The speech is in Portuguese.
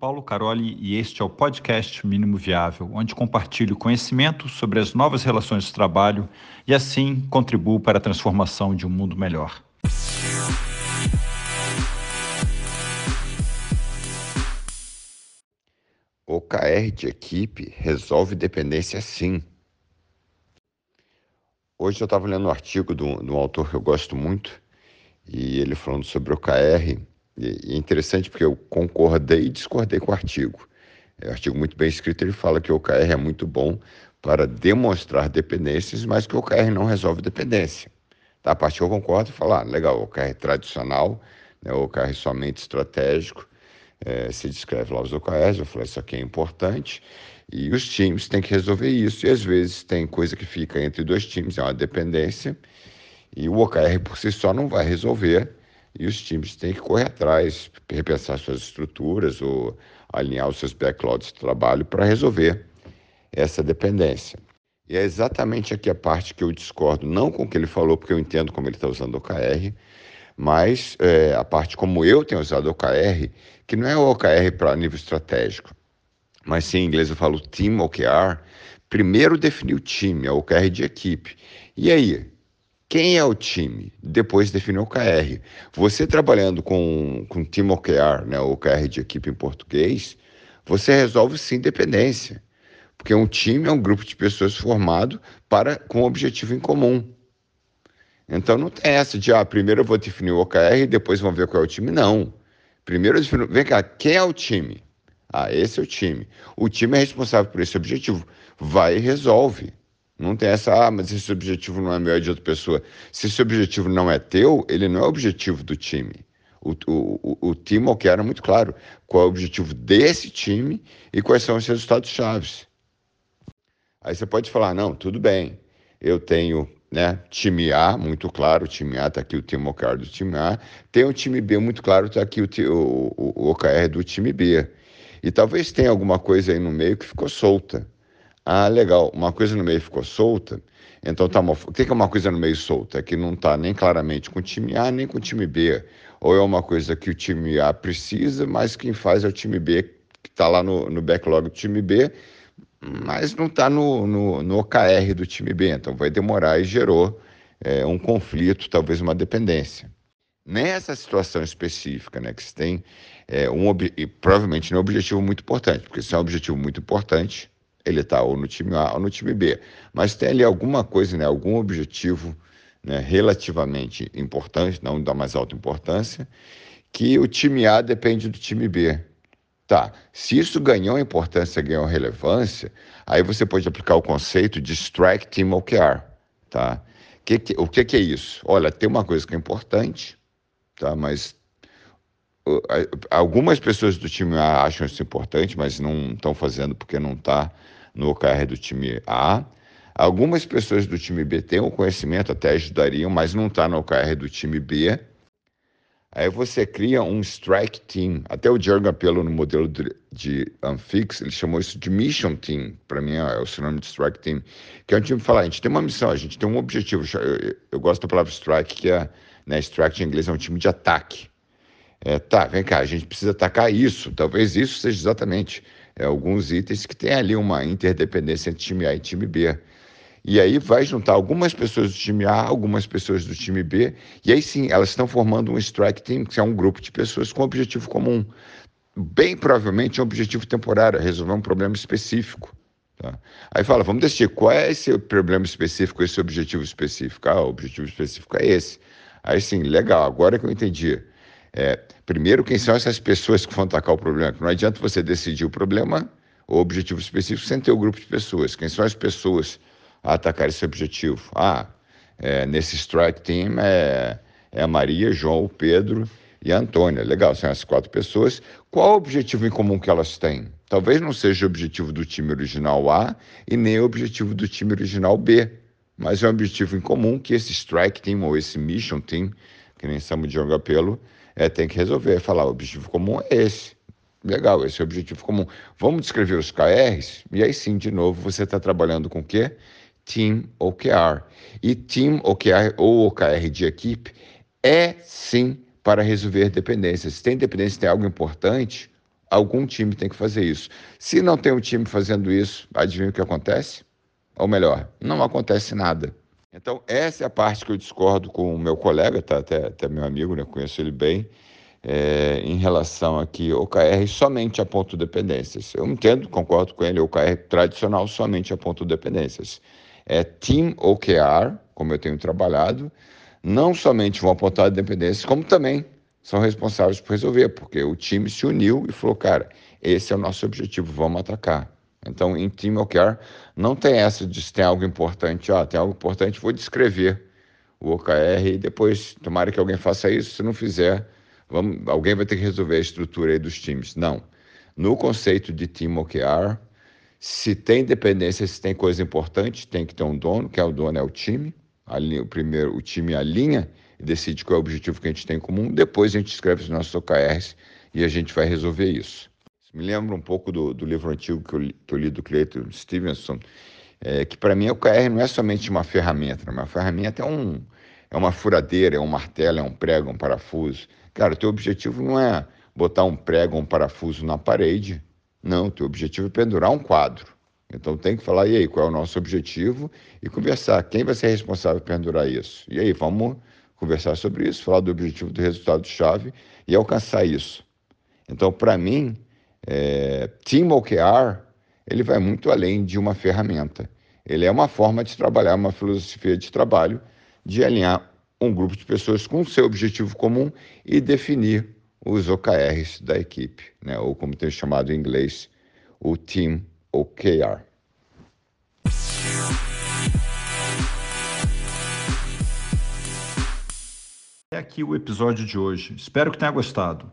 Paulo Caroli e este é o podcast Mínimo Viável, onde compartilho conhecimento sobre as novas relações de trabalho e assim contribuo para a transformação de um mundo melhor. OKR de equipe resolve dependência sim. Hoje eu estava lendo um artigo de um, de um autor que eu gosto muito e ele falando sobre OKR e é interessante porque eu concordei e discordei com o artigo. É um artigo muito bem escrito, ele fala que o OKR é muito bom para demonstrar dependências, mas que o OKR não resolve dependência. Da parte que eu concordo, falar, ah, legal, o OKR tradicional, né, o OKR somente estratégico, é, se descreve lá os OKRs, eu falei, isso aqui é importante, e os times têm que resolver isso, e às vezes tem coisa que fica entre dois times, é uma dependência, e o OKR por si só não vai resolver, e os times têm que correr atrás, repensar suas estruturas ou alinhar os seus backlogs de trabalho para resolver essa dependência. E é exatamente aqui a parte que eu discordo, não com o que ele falou, porque eu entendo como ele está usando o OKR, mas é, a parte como eu tenho usado o OKR, que não é o OKR para nível estratégico, mas sim em inglês eu falo Team OKR, primeiro definir o time, é o OKR de equipe. E aí, quem é o time? Depois define o OKR. Você trabalhando com, com Team OKR, né, o OKR de equipe em português, você resolve sim dependência. Porque um time é um grupo de pessoas formado para, com um objetivo em comum. Então não tem essa de, ah, primeiro eu vou definir o OKR e depois vamos ver qual é o time. Não. Primeiro eu defino, vem cá, quem é o time? Ah, esse é o time. O time é responsável por esse objetivo. Vai e resolve. Não tem essa, ah, mas esse objetivo não é meu, é de outra pessoa. Se esse objetivo não é teu, ele não é o objetivo do time. O, o, o, o Timo que era muito claro qual é o objetivo desse time e quais são os resultados chaves. Aí você pode falar, não, tudo bem, eu tenho né, time A, muito claro, o time A está aqui o Timo OKR do time A, tem o time B, muito claro, está aqui o, o, o OKR do time B. E talvez tenha alguma coisa aí no meio que ficou solta. Ah, legal, uma coisa no meio ficou solta. Então tá uma... o que é uma coisa no meio solta? É que não está nem claramente com o time A nem com o time B. Ou é uma coisa que o time A precisa, mas quem faz é o time B, que está lá no, no backlog do time B, mas não está no, no, no OKR do time B. Então vai demorar e gerou é, um conflito, talvez uma dependência. Nessa situação específica, né, que você tem é, um, e provavelmente é um objetivo muito importante, porque se é um objetivo muito importante, ele está ou no time A ou no time B. Mas tem ali alguma coisa, né, algum objetivo né, relativamente importante, não da mais alta importância, que o time A depende do time B. Tá, se isso ganhou importância, ganhou relevância, aí você pode aplicar o conceito de strike team OKR, tá? Que, que, o que, que é isso? Olha, tem uma coisa que é importante, tá? Mas algumas pessoas do time A acham isso importante, mas não estão fazendo porque não está no OKR do time A. Algumas pessoas do time B têm o conhecimento, até ajudariam, mas não está no OKR do time B. Aí você cria um strike team. Até o Jerry Gapello, no modelo de, Unfix, ele chamou isso de mission team. Para mim é o sinônimo de strike team. Que é um time que fala, a gente tem uma missão, a gente tem um objetivo. Eu, eu gosto da palavra strike, que é, né, strike em inglês é um time de ataque. É, tá, vem cá, a gente precisa atacar isso. Talvez isso seja exatamente é, alguns itens que tem ali uma interdependência entre time A e time B. E aí vai juntar algumas pessoas do time A, algumas pessoas do time B, e aí sim, elas estão formando um strike team, que é um grupo de pessoas com objetivo comum. Bem provavelmente um objetivo temporário, resolver um problema específico. Tá? Aí fala, vamos decidir qual é esse problema específico, esse objetivo específico. Ah, o objetivo específico é esse. Aí sim, legal, agora que eu entendi. É, primeiro, quem são essas pessoas que vão atacar o problema? Não adianta você decidir o problema, o objetivo específico, sem ter o um grupo de pessoas. Quem são as pessoas a atacar esse objetivo? Ah, é, nesse strike team é, é a Maria, João, Pedro e a Antônia. Legal, são as quatro pessoas. Qual o objetivo em comum que elas têm? Talvez não seja o objetivo do time original A e nem o objetivo do time original B, mas é um objetivo em comum que esse strike team ou esse mission team, que nem chama de jogar pelo, é, tem que resolver, falar, o objetivo comum é esse. Legal, esse é o objetivo comum. Vamos descrever os KRs? E aí sim, de novo, você está trabalhando com o quê? Team OKR. E Team OKR ou OKR de equipe é sim para resolver dependências. Se tem dependência, tem algo importante, algum time tem que fazer isso. Se não tem um time fazendo isso, adivinha o que acontece? Ou melhor, não acontece nada. Então, essa é a parte que eu discordo com o meu colega, tá? até, até meu amigo, né? conheço ele bem, é, em relação a que OKR somente aponta dependências. Eu entendo, concordo com ele, OKR tradicional somente aponta dependências. É Team OKR, como eu tenho trabalhado, não somente vão apontar dependências, como também são responsáveis por resolver, porque o time se uniu e falou, cara, esse é o nosso objetivo, vamos atacar. Então, em Team OKR, não tem essa de se tem algo importante, ah, tem algo importante, vou descrever o OKR e depois, tomara que alguém faça isso, se não fizer, vamos, alguém vai ter que resolver a estrutura aí dos times. Não. No conceito de Team OKR, se tem dependência, se tem coisa importante, tem que ter um dono, que é o dono é o time. Ali, o primeiro, o time alinha e decide qual é o objetivo que a gente tem em comum. Depois a gente escreve os nossos OKRs e a gente vai resolver isso. Me lembra um pouco do, do livro antigo que eu, li, que eu li do Cleiton Stevenson, é, que para mim o OKR não é somente uma ferramenta, né? uma ferramenta é, um, é uma furadeira, é um martelo, é um prego, é um parafuso. Cara, o teu objetivo não é botar um prego um parafuso na parede, não, o teu objetivo é pendurar um quadro. Então tem que falar, e aí, qual é o nosso objetivo? E conversar, quem vai ser responsável por pendurar isso? E aí, vamos conversar sobre isso, falar do objetivo do resultado-chave e alcançar isso. Então, para mim, é, Team OKR, ele vai muito além de uma ferramenta. Ele é uma forma de trabalhar, uma filosofia de trabalho, de alinhar um grupo de pessoas com seu objetivo comum e definir os OKRs da equipe, né? ou como tem chamado em inglês, o Team OKR. É aqui o episódio de hoje. Espero que tenha gostado.